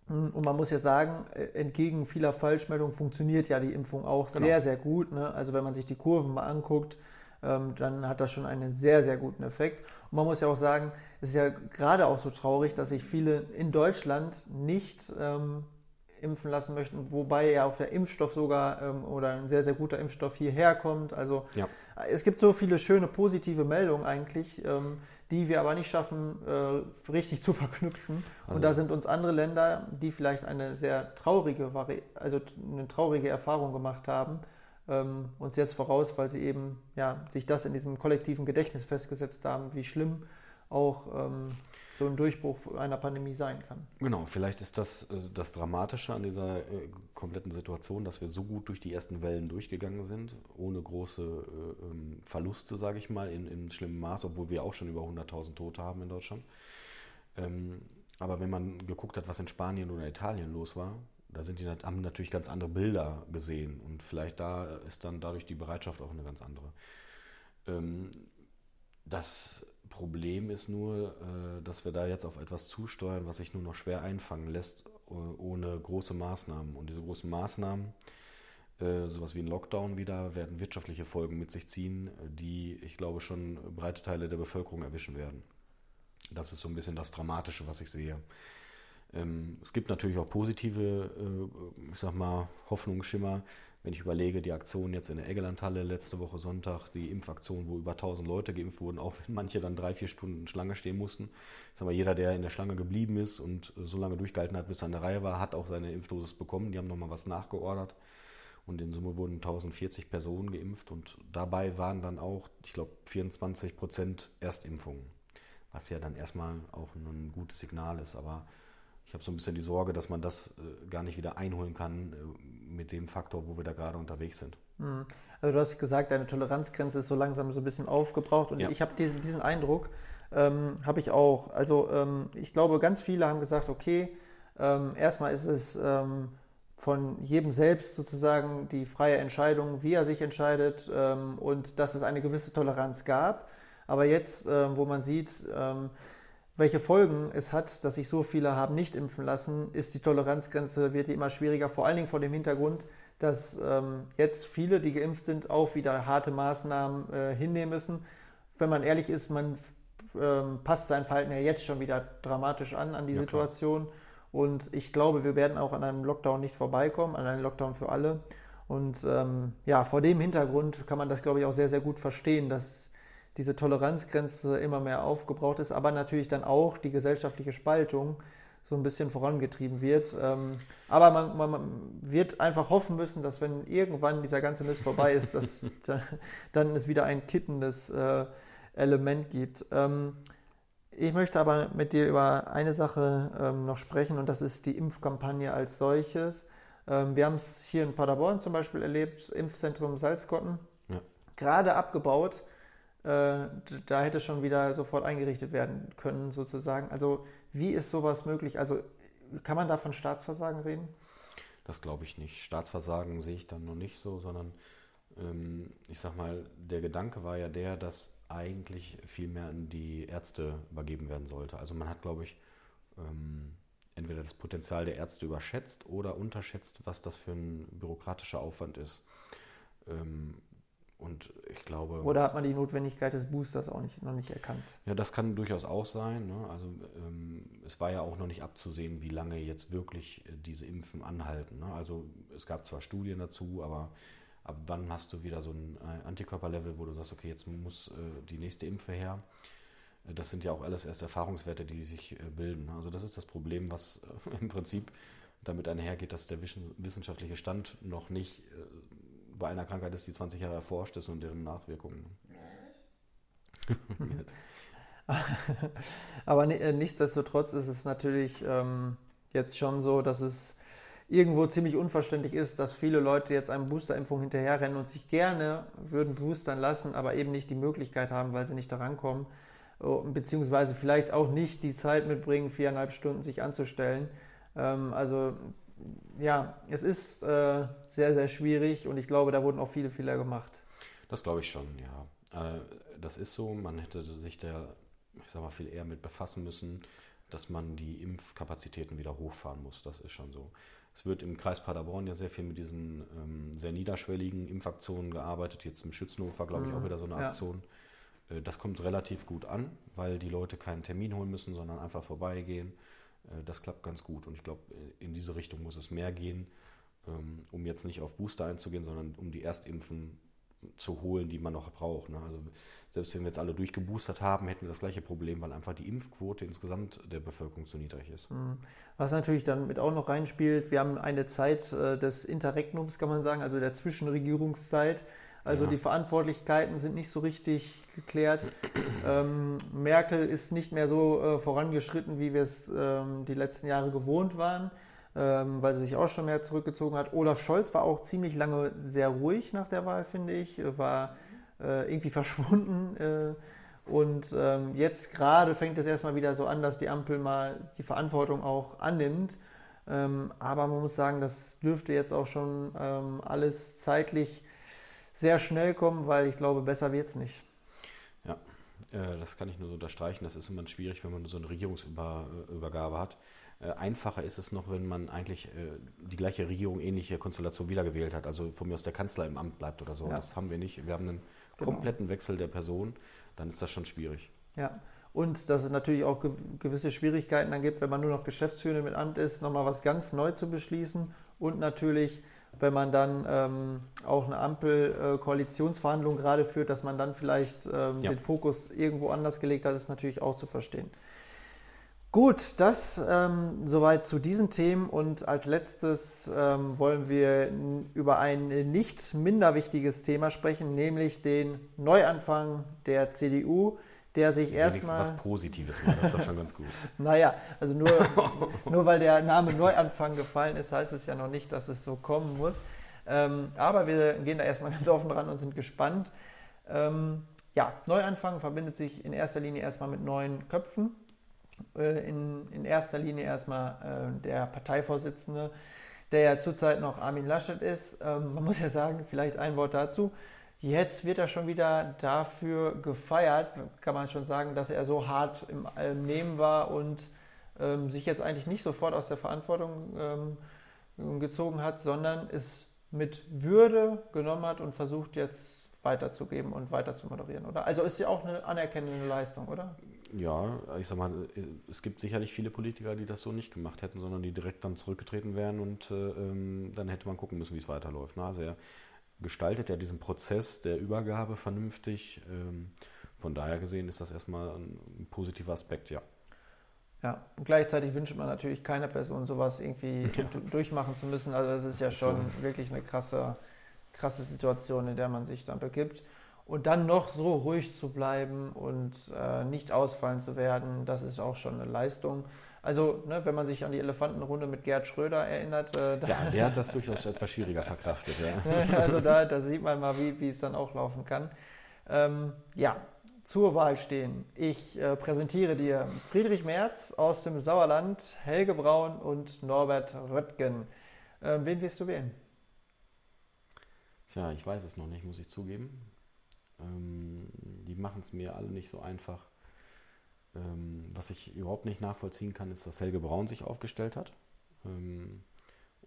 Speaker 2: Und man muss ja sagen, äh, entgegen vieler Falschmeldungen funktioniert ja die Impfung auch genau. sehr, sehr gut. Ne? Also wenn man sich die Kurven mal anguckt, ähm, dann hat das schon einen sehr, sehr guten Effekt. Und man muss ja auch sagen, es ist ja gerade auch so traurig, dass sich viele in Deutschland nicht ähm, impfen lassen möchten, wobei ja auch der Impfstoff sogar ähm, oder ein sehr, sehr guter Impfstoff hierher kommt. Also ja. es gibt so viele schöne positive Meldungen eigentlich, ähm, die wir aber nicht schaffen, äh, richtig zu verknüpfen. Also. Und da sind uns andere Länder, die vielleicht eine sehr traurige, also eine traurige Erfahrung gemacht haben, ähm, uns jetzt voraus, weil sie eben ja, sich das in diesem kollektiven Gedächtnis festgesetzt haben, wie schlimm auch ähm, so ein Durchbruch einer Pandemie sein kann.
Speaker 3: Genau, vielleicht ist das äh, das Dramatische an dieser äh, kompletten Situation, dass wir so gut durch die ersten Wellen durchgegangen sind, ohne große äh, ähm, Verluste, sage ich mal, in, in schlimmem Maß, obwohl wir auch schon über 100.000 Tote haben in Deutschland. Ähm, aber wenn man geguckt hat, was in Spanien oder Italien los war, da sind die, haben natürlich ganz andere Bilder gesehen und vielleicht da ist dann dadurch die Bereitschaft auch eine ganz andere. Ähm, das Problem ist nur, äh, dass wir da jetzt auf etwas zusteuern, was sich nur noch schwer einfangen lässt, äh, ohne große Maßnahmen. Und diese großen Maßnahmen, äh, sowas wie ein Lockdown wieder, werden wirtschaftliche Folgen mit sich ziehen, die, ich glaube, schon breite Teile der Bevölkerung erwischen werden. Das ist so ein bisschen das Dramatische, was ich sehe. Ähm, es gibt natürlich auch positive, äh, ich sag mal, Hoffnungsschimmer. Wenn ich überlege, die Aktion jetzt in der Eggelandhalle letzte Woche Sonntag, die Impfaktion, wo über 1000 Leute geimpft wurden, auch wenn manche dann drei, vier Stunden Schlange stehen mussten. Ich sag mal, jeder, der in der Schlange geblieben ist und so lange durchgehalten hat, bis er an der Reihe war, hat auch seine Impfdosis bekommen. Die haben nochmal was nachgeordert. Und in Summe wurden 1040 Personen geimpft und dabei waren dann auch, ich glaube, 24 Prozent Erstimpfungen. Was ja dann erstmal auch ein gutes Signal ist. Aber ich habe so ein bisschen die Sorge, dass man das äh, gar nicht wieder einholen kann äh, mit dem Faktor, wo wir da gerade unterwegs sind.
Speaker 2: Hm. Also du hast gesagt, deine Toleranzgrenze ist so langsam so ein bisschen aufgebraucht und ja. ich habe diesen, diesen Eindruck, ähm, habe ich auch. Also ähm, ich glaube, ganz viele haben gesagt, okay, ähm, erstmal ist es ähm, von jedem selbst sozusagen die freie Entscheidung, wie er sich entscheidet ähm, und dass es eine gewisse Toleranz gab. Aber jetzt, ähm, wo man sieht, welche Folgen es hat, dass sich so viele haben nicht impfen lassen, ist die Toleranzgrenze, wird die immer schwieriger, vor allen Dingen vor dem Hintergrund, dass ähm, jetzt viele, die geimpft sind, auch wieder harte Maßnahmen äh, hinnehmen müssen. Wenn man ehrlich ist, man ähm, passt sein Verhalten ja jetzt schon wieder dramatisch an, an die ja, Situation. Klar. Und ich glaube, wir werden auch an einem Lockdown nicht vorbeikommen, an einem Lockdown für alle. Und ähm, ja, vor dem Hintergrund kann man das, glaube ich, auch sehr, sehr gut verstehen, dass diese Toleranzgrenze immer mehr aufgebraucht ist, aber natürlich dann auch die gesellschaftliche Spaltung so ein bisschen vorangetrieben wird. Ähm, aber man, man, man, wird einfach hoffen müssen, dass wenn irgendwann dieser ganze Mist vorbei ist, dass dann es wieder ein kittendes äh, Element gibt. Ähm, ich möchte aber mit dir über eine Sache ähm, noch sprechen und das ist die Impfkampagne als solches. wir haben es hier in Paderborn zum Beispiel erlebt, Impfzentrum Salzkotten, ja. gerade abgebaut da hätte schon wieder sofort eingerichtet werden können, sozusagen. Also wie ist sowas möglich? Also kann man da von Staatsversagen reden?
Speaker 3: Das glaube ich nicht. Staatsversagen sehe ich dann noch nicht so, sondern ähm, ich sag mal, der Gedanke war ja der, dass eigentlich viel mehr an die Ärzte übergeben werden sollte. Also man hat, glaube ich, ähm, entweder das Potenzial der Ärzte überschätzt oder unterschätzt, was das für ein bürokratischer Aufwand ist. Ähm, und ich glaube.
Speaker 2: Oder hat man die Notwendigkeit des Boosters auch nicht, noch nicht erkannt?
Speaker 3: Ja, das kann durchaus auch sein. Ne? Also ähm, es war ja auch noch nicht abzusehen, wie lange jetzt wirklich äh, diese Impfen anhalten. Ne? Also es gab zwar Studien dazu, aber ab wann hast du wieder so ein äh, Antikörperlevel, wo du sagst, okay, jetzt muss äh, die nächste Impfe her. Äh, das sind ja auch alles erst Erfahrungswerte, die sich äh, bilden. Ne? Also das ist das Problem, was äh, im Prinzip damit einhergeht, dass der wissenschaftliche Stand noch nicht bei einer Krankheit ist, die 20 Jahre erforscht ist und deren Nachwirkungen.
Speaker 2: Aber äh, nichtsdestotrotz ist es natürlich ähm, jetzt schon so, dass es irgendwo ziemlich unverständlich ist, dass viele Leute jetzt einem Boosterimpfung hinterherrennen und sich gerne würden boostern lassen, aber eben nicht die Möglichkeit haben, weil sie nicht daran kommen, oh, beziehungsweise vielleicht auch nicht die Zeit mitbringen, viereinhalb Stunden sich anzustellen. Ähm, also ja, es ist äh, sehr, sehr schwierig und ich glaube, da wurden auch viele Fehler gemacht.
Speaker 3: Das glaube ich schon, ja. Äh, das ist so, man hätte sich da, ich sag mal, viel eher mit befassen müssen, dass man die Impfkapazitäten wieder hochfahren muss. Das ist schon so. Es wird im Kreis Paderborn ja sehr viel mit diesen ähm, sehr niederschwelligen Impfaktionen gearbeitet. Jetzt im Schützenhof war, glaube ich, auch mhm. wieder so eine Aktion. Äh, das kommt relativ gut an, weil die Leute keinen Termin holen müssen, sondern einfach vorbeigehen das klappt ganz gut. Und ich glaube, in diese Richtung muss es mehr gehen, ähm, um jetzt nicht auf Booster einzugehen, sondern um die Erstimpfen zu holen, die man noch braucht. Ne? Also selbst wenn wir jetzt alle durchgeboostert haben, hätten wir das gleiche Problem, weil einfach die Impfquote insgesamt der Bevölkerung zu niedrig ist. Mhm.
Speaker 2: Was natürlich dann mit auch noch reinspielt, wir haben eine Zeit äh, des Interregnums, kann man sagen, also der Zwischenregierungszeit. Also ja. die Verantwortlichkeiten sind nicht so richtig geklärt. Ähm, Merkel ist nicht mehr so äh, vorangeschritten, wie wir es ähm, die letzten Jahre gewohnt waren, ähm, weil sie sich auch schon mehr zurückgezogen hat. Olaf Scholz war auch ziemlich lange sehr ruhig nach der Wahl, finde ich, war äh, irgendwie verschwunden. Äh, und ähm, jetzt gerade fängt es erstmal wieder so an, dass die Ampel mal die Verantwortung auch annimmt. Ähm, aber man muss sagen, das dürfte jetzt auch schon ähm, alles zeitlich sehr schnell kommen, weil ich glaube, besser wird es nicht.
Speaker 3: Ja, äh, das kann ich nur so unterstreichen. Das ist immer schwierig, wenn man so eine Regierungsübergabe hat. Äh, einfacher ist es noch, wenn man eigentlich äh, die gleiche Regierung, ähnliche Konstellation wiedergewählt hat. Also von mir aus der Kanzler im Amt bleibt oder so. Ja. Das haben wir nicht. Wir haben einen genau. kompletten Wechsel der Person. Dann ist das schon schwierig.
Speaker 2: Ja, und dass es natürlich auch gewisse Schwierigkeiten dann gibt, wenn man nur noch Geschäftsführer mit Amt ist, nochmal was ganz neu zu beschließen. Und natürlich wenn man dann ähm, auch eine Ampel-Koalitionsverhandlung gerade führt, dass man dann vielleicht ähm, ja. den Fokus irgendwo anders gelegt hat, ist natürlich auch zu verstehen. Gut, das ähm, soweit zu diesen Themen und als letztes ähm, wollen wir über ein nicht minder wichtiges Thema sprechen, nämlich den Neuanfang der CDU der sich erstmal.
Speaker 3: was Positives war, das ist doch schon ganz gut.
Speaker 2: naja, also nur, nur weil der Name Neuanfang gefallen ist, heißt es ja noch nicht, dass es so kommen muss. Ähm, aber wir gehen da erstmal ganz offen dran und sind gespannt. Ähm, ja, Neuanfang verbindet sich in erster Linie erstmal mit neuen Köpfen. Äh, in, in erster Linie erstmal äh, der Parteivorsitzende, der ja zurzeit noch Armin Laschet ist. Ähm, man muss ja sagen, vielleicht ein Wort dazu. Jetzt wird er schon wieder dafür gefeiert, kann man schon sagen, dass er so hart im, im Nehmen war und ähm, sich jetzt eigentlich nicht sofort aus der Verantwortung ähm, gezogen hat, sondern es mit Würde genommen hat und versucht jetzt weiterzugeben und weiter zu moderieren, oder? Also ist ja auch eine anerkennende Leistung, oder?
Speaker 3: Ja, ich sag mal, es gibt sicherlich viele Politiker, die das so nicht gemacht hätten, sondern die direkt dann zurückgetreten wären und äh, ähm, dann hätte man gucken müssen, wie es weiterläuft. Na, also er gestaltet ja diesen Prozess der Übergabe vernünftig. Ähm, von daher gesehen ist das erstmal ein positiver Aspekt, ja.
Speaker 2: Ja, und gleichzeitig wünscht man natürlich keiner Person sowas irgendwie ja. durchmachen zu müssen. Also es ist das ja ist schon so. wirklich eine krasse, krasse Situation, in der man sich dann begibt. Und dann noch so ruhig zu bleiben und äh, nicht ausfallen zu werden, das ist auch schon eine Leistung. Also, ne, wenn man sich an die Elefantenrunde mit Gerd Schröder erinnert.
Speaker 3: Äh, ja, der hat das durchaus etwas schwieriger verkraftet.
Speaker 2: Ja. also, da, da, sieht man mal, wie, wie es dann auch laufen kann. Ähm, ja, zur Wahl stehen. Ich äh, präsentiere dir Friedrich Merz aus dem Sauerland, Helge Braun und Norbert Röttgen. Ähm, wen wirst du wählen?
Speaker 3: Tja, ich weiß es noch nicht, muss ich zugeben. Ähm, die machen es mir alle nicht so einfach. Ähm, was ich überhaupt nicht nachvollziehen kann, ist, dass Helge Braun sich aufgestellt hat. Ähm,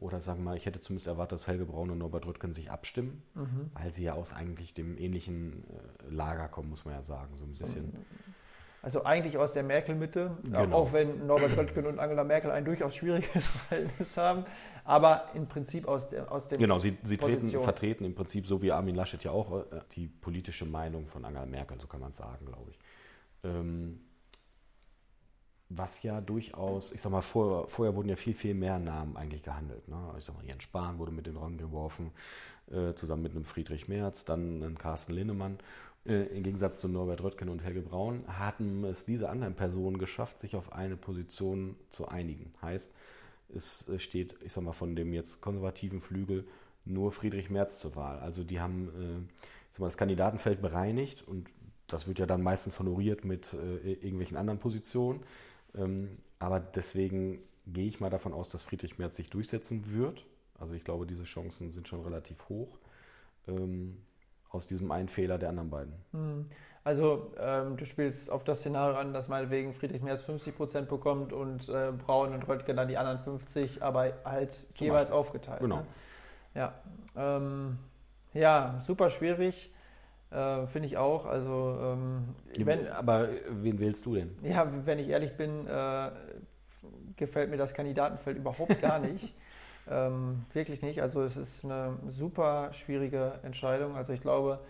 Speaker 3: oder sagen wir mal, ich hätte zumindest erwartet, dass Helge Braun und Norbert Röttgen sich abstimmen, mhm. weil sie ja aus eigentlich dem ähnlichen äh, Lager kommen, muss man ja sagen, so ein bisschen.
Speaker 2: Also eigentlich aus der Merkel-Mitte, genau. auch wenn Norbert Röttgen und Angela Merkel ein durchaus schwieriges Verhältnis haben, aber im Prinzip aus, der, aus dem
Speaker 3: Genau, sie, sie treten, vertreten im Prinzip, so wie Armin Laschet ja auch, äh, die politische Meinung von Angela Merkel, so kann man es sagen, glaube ich. Ähm, was ja durchaus, ich sag mal, vor, vorher wurden ja viel, viel mehr Namen eigentlich gehandelt. Ne? Ich sag mal, Jens Spahn wurde mit den Raum geworfen, äh, zusammen mit einem Friedrich Merz, dann ein Carsten Linnemann. Äh, Im Gegensatz zu Norbert Röttgen und Helge Braun hatten es diese anderen Personen geschafft, sich auf eine Position zu einigen. Heißt, es steht, ich sag mal, von dem jetzt konservativen Flügel nur Friedrich Merz zur Wahl. Also die haben äh, ich sag mal, das Kandidatenfeld bereinigt und das wird ja dann meistens honoriert mit äh, irgendwelchen anderen Positionen. Ähm, aber deswegen gehe ich mal davon aus, dass Friedrich Merz sich durchsetzen wird. Also ich glaube, diese Chancen sind schon relativ hoch. Ähm, aus diesem einen Fehler der anderen beiden.
Speaker 2: Hm. Also ähm, du spielst auf das Szenario an, dass meinetwegen Friedrich Merz 50 Prozent bekommt und äh, Braun und Röttgen dann die anderen 50, aber halt Zum jeweils Beispiel. aufgeteilt.
Speaker 3: Genau.
Speaker 2: Ne? Ja. Ähm, ja, super schwierig. Äh, Finde ich auch. Also, ähm,
Speaker 3: wenn, Aber wen wählst du denn?
Speaker 2: Ja, wenn ich ehrlich bin, äh, gefällt mir das Kandidatenfeld überhaupt gar nicht. ähm, wirklich nicht. Also es ist eine super schwierige Entscheidung. Also ich glaube,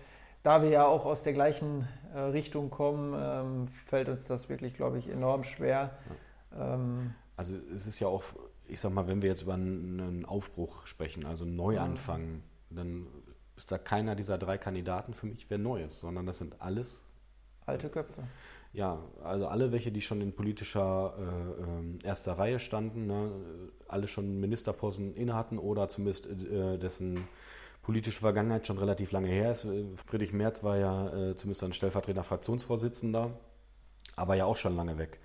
Speaker 2: da wir ja auch aus der gleichen äh, Richtung kommen, ähm, fällt uns das wirklich, glaube ich, enorm schwer.
Speaker 3: Ähm, also es ist ja auch, ich sag mal, wenn wir jetzt über einen Aufbruch sprechen, also einen Neuanfang, mhm. dann ist da keiner dieser drei Kandidaten für mich wer Neues, sondern das sind alles
Speaker 2: alte Köpfe.
Speaker 3: Ja, also alle welche, die schon in politischer äh, äh, erster Reihe standen, ne, alle schon Ministerposten inne hatten oder zumindest äh, dessen politische Vergangenheit schon relativ lange her ist. Friedrich Merz war ja äh, zumindest ein stellvertretender Fraktionsvorsitzender, aber ja auch schon lange weg.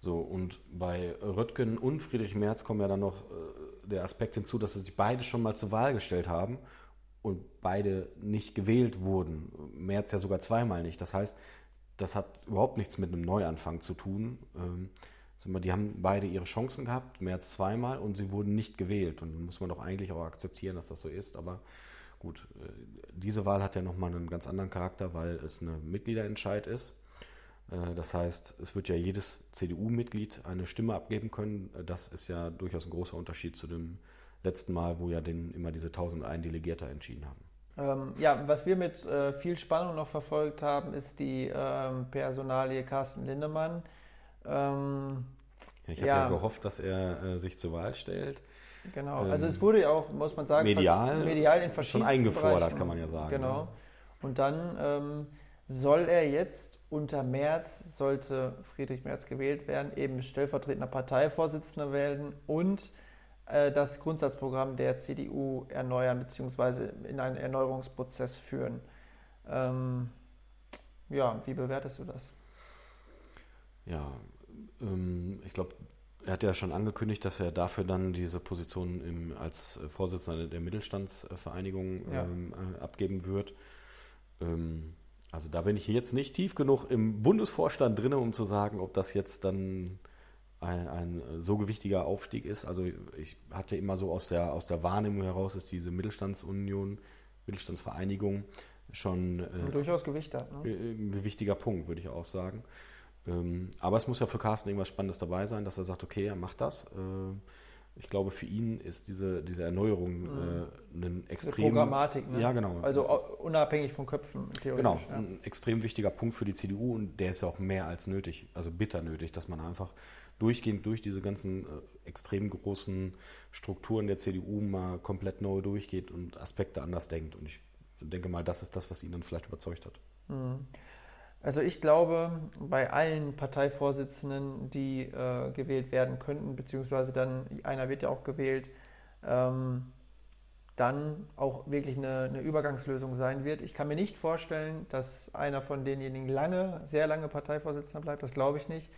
Speaker 3: So, und bei Röttgen und Friedrich Merz kommt ja dann noch äh, der Aspekt hinzu, dass sie sich beide schon mal zur Wahl gestellt haben und beide nicht gewählt wurden. März ja sogar zweimal nicht. Das heißt, das hat überhaupt nichts mit einem Neuanfang zu tun. Ähm, die haben beide ihre Chancen gehabt, März zweimal und sie wurden nicht gewählt. Und dann muss man doch eigentlich auch akzeptieren, dass das so ist. Aber gut, äh, diese Wahl hat ja nochmal einen ganz anderen Charakter, weil es eine Mitgliederentscheid ist. Äh, das heißt, es wird ja jedes CDU-Mitglied eine Stimme abgeben können. Das ist ja durchaus ein großer Unterschied zu dem letzten Mal, wo ja den, immer diese 1001 Delegierter entschieden haben.
Speaker 2: Ähm, ja, was wir mit äh, viel Spannung noch verfolgt haben, ist die ähm, Personalie Carsten Lindemann.
Speaker 3: Ähm, ich habe ja. ja. gehofft, dass er äh, sich zur Wahl stellt.
Speaker 2: Genau, also es wurde ja auch, muss man sagen,
Speaker 3: medial,
Speaker 2: medial in verschiedenen
Speaker 3: Schon eingefordert, Bereichen. kann man ja sagen.
Speaker 2: Genau. Ja. Und dann ähm, soll er jetzt unter März, sollte Friedrich Merz gewählt werden, eben stellvertretender Parteivorsitzender werden und das Grundsatzprogramm der CDU erneuern bzw. in einen Erneuerungsprozess führen. Ähm, ja, wie bewertest du das?
Speaker 3: Ja, ähm, ich glaube, er hat ja schon angekündigt, dass er dafür dann diese Position im, als Vorsitzender der Mittelstandsvereinigung ja. ähm, äh, abgeben wird. Ähm, also da bin ich jetzt nicht tief genug im Bundesvorstand drin, um zu sagen, ob das jetzt dann ein, ein, so gewichtiger Aufstieg ist. Also ich hatte immer so aus der, aus der Wahrnehmung heraus, ist diese Mittelstandsunion, Mittelstandsvereinigung schon
Speaker 2: äh, durchaus Gewicht hat.
Speaker 3: Ne? Äh, ein gewichtiger Punkt, würde ich auch sagen. Ähm, aber es muss ja für Carsten irgendwas Spannendes dabei sein, dass er sagt, okay, er macht das. Äh, ich glaube, für ihn ist diese, diese Erneuerung mhm. äh, ein extrem.
Speaker 2: Programmatik,
Speaker 3: ne? Ja, genau.
Speaker 2: Also unabhängig von Köpfen,
Speaker 3: theoretisch. Genau, ja. ein extrem wichtiger Punkt für die CDU und der ist ja auch mehr als nötig, also bitter nötig, dass man einfach durchgehend durch diese ganzen äh, extrem großen Strukturen der CDU mal komplett neu durchgeht und Aspekte anders denkt. Und ich denke mal, das ist das, was ihn dann vielleicht überzeugt hat.
Speaker 2: Mhm. Also ich glaube, bei allen Parteivorsitzenden, die äh, gewählt werden könnten, beziehungsweise dann einer wird ja auch gewählt, ähm, dann auch wirklich eine, eine, Übergangslösung sein wird. Ich kann mir nicht vorstellen, dass einer von denjenigen lange, sehr lange Parteivorsitzender bleibt. Das glaube ich nicht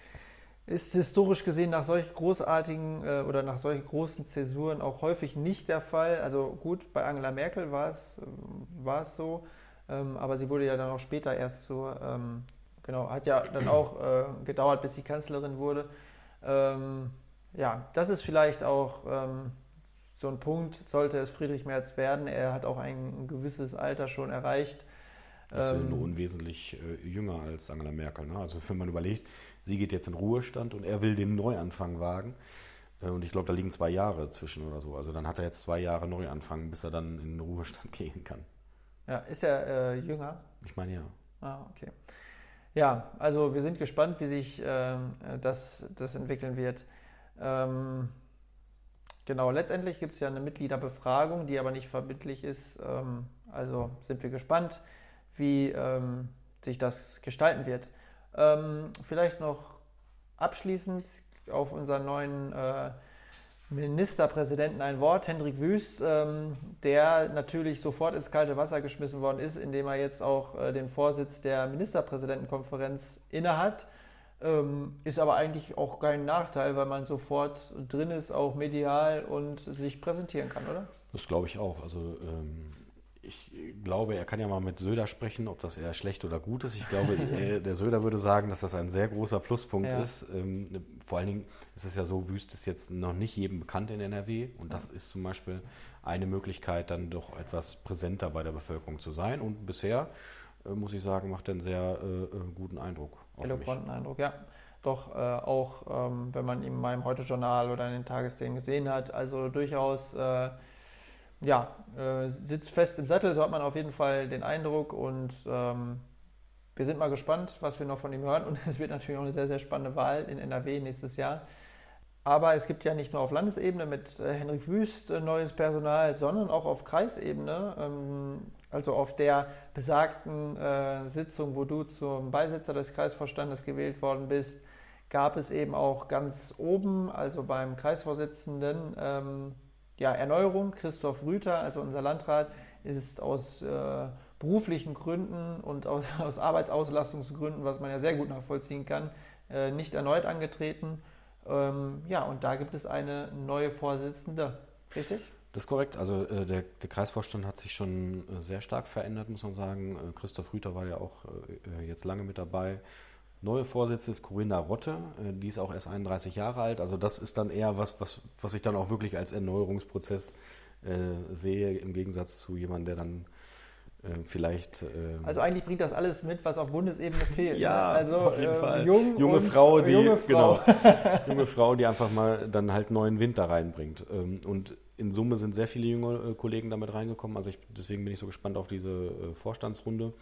Speaker 2: ist historisch gesehen nach solch großartigen äh, oder nach solchen großen Zäsuren auch häufig nicht der Fall. Also gut, bei Angela Merkel war es, es so, ähm, aber sie wurde ja dann auch später erst zur ähm, genau. Hat ja dann auch äh, gedauert, bis sie Kanzlerin wurde. Ähm, ja, das ist vielleicht auch ähm, so ein Punkt, sollte es Friedrich Merz werden. Er hat auch ein gewisses Alter schon erreicht.
Speaker 3: Das ist ähm, nur unwesentlich äh, jünger als Angela Merkel. Ne? Also wenn man überlegt, sie geht jetzt in Ruhestand und er will den Neuanfang wagen. Äh, und ich glaube, da liegen zwei Jahre zwischen oder so. Also dann hat er jetzt zwei Jahre Neuanfang, bis er dann in den Ruhestand gehen kann.
Speaker 2: Ja, ist er äh, jünger?
Speaker 3: Ich meine ja.
Speaker 2: Ah, okay. Ja, also wir sind gespannt, wie sich ähm, das, das entwickeln wird. Ähm, genau, letztendlich gibt es ja eine Mitgliederbefragung, die aber nicht verbindlich ist. Ähm, also sind wir gespannt, wie ähm, sich das gestalten wird. Ähm, vielleicht noch abschließend auf unseren neuen äh, Ministerpräsidenten ein Wort, Hendrik Wüst, ähm, der natürlich sofort ins kalte Wasser geschmissen worden ist, indem er jetzt auch äh, den Vorsitz der Ministerpräsidentenkonferenz innehat. Ähm, ist aber eigentlich auch kein Nachteil, weil man sofort drin ist, auch medial und sich präsentieren kann, oder?
Speaker 3: Das glaube ich auch. Also ähm, ich glaube, er kann ja mal mit Söder sprechen, ob das eher schlecht oder gut ist. Ich glaube, der Söder würde sagen, dass das ein sehr großer Pluspunkt ja. ist. Ähm, vor allen Dingen ist es ja so, Wüst ist jetzt noch nicht jedem bekannt in NRW und das ist zum Beispiel eine Möglichkeit, dann doch etwas präsenter bei der Bevölkerung zu sein. Und bisher, äh, muss ich sagen, macht er einen sehr äh, äh guten Eindruck.
Speaker 2: Eloquenten Eindruck, ja. Doch äh, auch, ähm, wenn man ihn mal im Heute-Journal oder in den Tagesthemen gesehen hat, also durchaus äh, ja, äh, sitzt fest im Sattel, so hat man auf jeden Fall den Eindruck und ähm, wir sind mal gespannt, was wir noch von ihm hören und es wird natürlich auch eine sehr, sehr spannende Wahl in NRW nächstes Jahr. Aber es gibt ja nicht nur auf Landesebene mit äh, Henrik Wüst äh, neues Personal, sondern auch auf Kreisebene. Ähm, also auf der besagten äh, Sitzung, wo du zum Beisitzer des Kreisvorstandes gewählt worden bist, gab es eben auch ganz oben, also beim Kreisvorsitzenden, ähm, ja, Erneuerung. Christoph Rüther, also unser Landrat, ist aus äh, beruflichen Gründen und aus, aus, Arbeitsauslastungsgründen, was man ja sehr gut nachvollziehen kann, äh, nicht erneut angetreten. Ähm, ja, und da gibt es eine neue Vorsitzende, richtig?
Speaker 3: Das ist korrekt. Also äh, der, der, Kreisvorstand hat sich schon äh, sehr stark verändert, muss man sagen. Äh, Christoph Rüther war ja auch äh, jetzt lange mit dabei. Neue Vorsitzende ist Corinna Rotte, äh, die ist auch erst 31 Jahre alt. Also das ist dann eher was, was, was ich dann auch wirklich als Erneuerungsprozess äh, sehe, im Gegensatz zu jemandem, der dann äh, vielleicht. Äh,
Speaker 2: also eigentlich bringt das alles mit, was auf Bundesebene fehlt.
Speaker 3: ja,
Speaker 2: ne?
Speaker 3: also, auf jeden äh, Fall. Jung junge Frau, die junge Frau. genau, junge Frau, die einfach mal dann halt neuen Wind da reinbringt. Ähm, und in Summe sind sehr viele junge äh, Kollegen damit reingekommen. Also ich, deswegen bin ich so gespannt auf diese äh, Vorstandsrunde.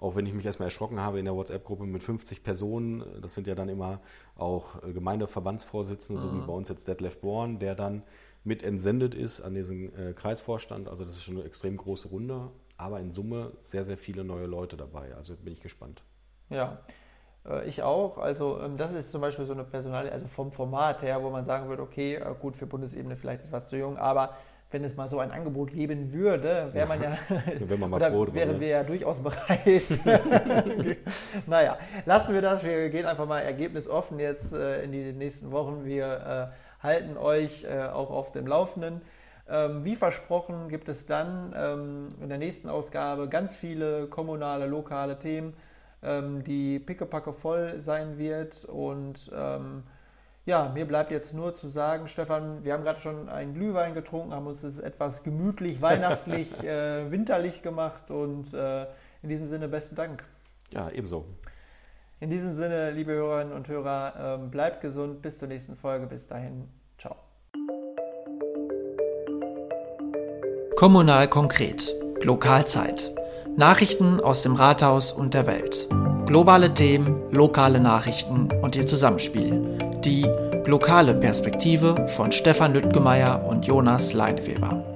Speaker 3: Auch wenn ich mich erstmal erschrocken habe in der WhatsApp-Gruppe mit 50 Personen. Das sind ja dann immer auch äh, Gemeindeverbandsvorsitzende, mhm. so wie mhm. bei uns jetzt Detlef Born, der dann mit entsendet ist an diesen äh, Kreisvorstand. Also das ist schon eine extrem große Runde. Aber in Summe sehr, sehr viele neue Leute dabei. Also bin ich gespannt.
Speaker 2: Ja, äh, ich auch. Also ähm, das ist zum Beispiel so eine Personal, also vom Format her, wo man sagen würde, okay, äh, gut, für Bundesebene vielleicht etwas zu jung, aber wenn es mal so ein Angebot geben würde, wäre man ja,
Speaker 3: ja man mal froh
Speaker 2: wären ja. wir ja durchaus bereit. naja, lassen wir das. Wir gehen einfach mal ergebnisoffen jetzt äh, in die nächsten Wochen. Wir äh, halten euch äh, auch auf dem Laufenden. Ähm, wie versprochen gibt es dann ähm, in der nächsten Ausgabe ganz viele kommunale, lokale Themen ähm, die pickepacke voll sein wird. Und ähm, ja, mir bleibt jetzt nur zu sagen, Stefan, wir haben gerade schon einen Glühwein getrunken, haben uns das etwas gemütlich, weihnachtlich, äh, winterlich gemacht und äh, in diesem Sinne besten Dank.
Speaker 3: Ja, ebenso.
Speaker 2: In diesem Sinne, liebe Hörerinnen und Hörer, ähm, bleibt gesund, bis zur nächsten Folge. Bis dahin, ciao.
Speaker 1: Kommunal konkret. Lokalzeit. Nachrichten aus dem Rathaus und der Welt. Globale Themen, lokale Nachrichten und ihr Zusammenspiel. Lokale Perspektive von Stefan Lüttgemeier und Jonas Leineweber.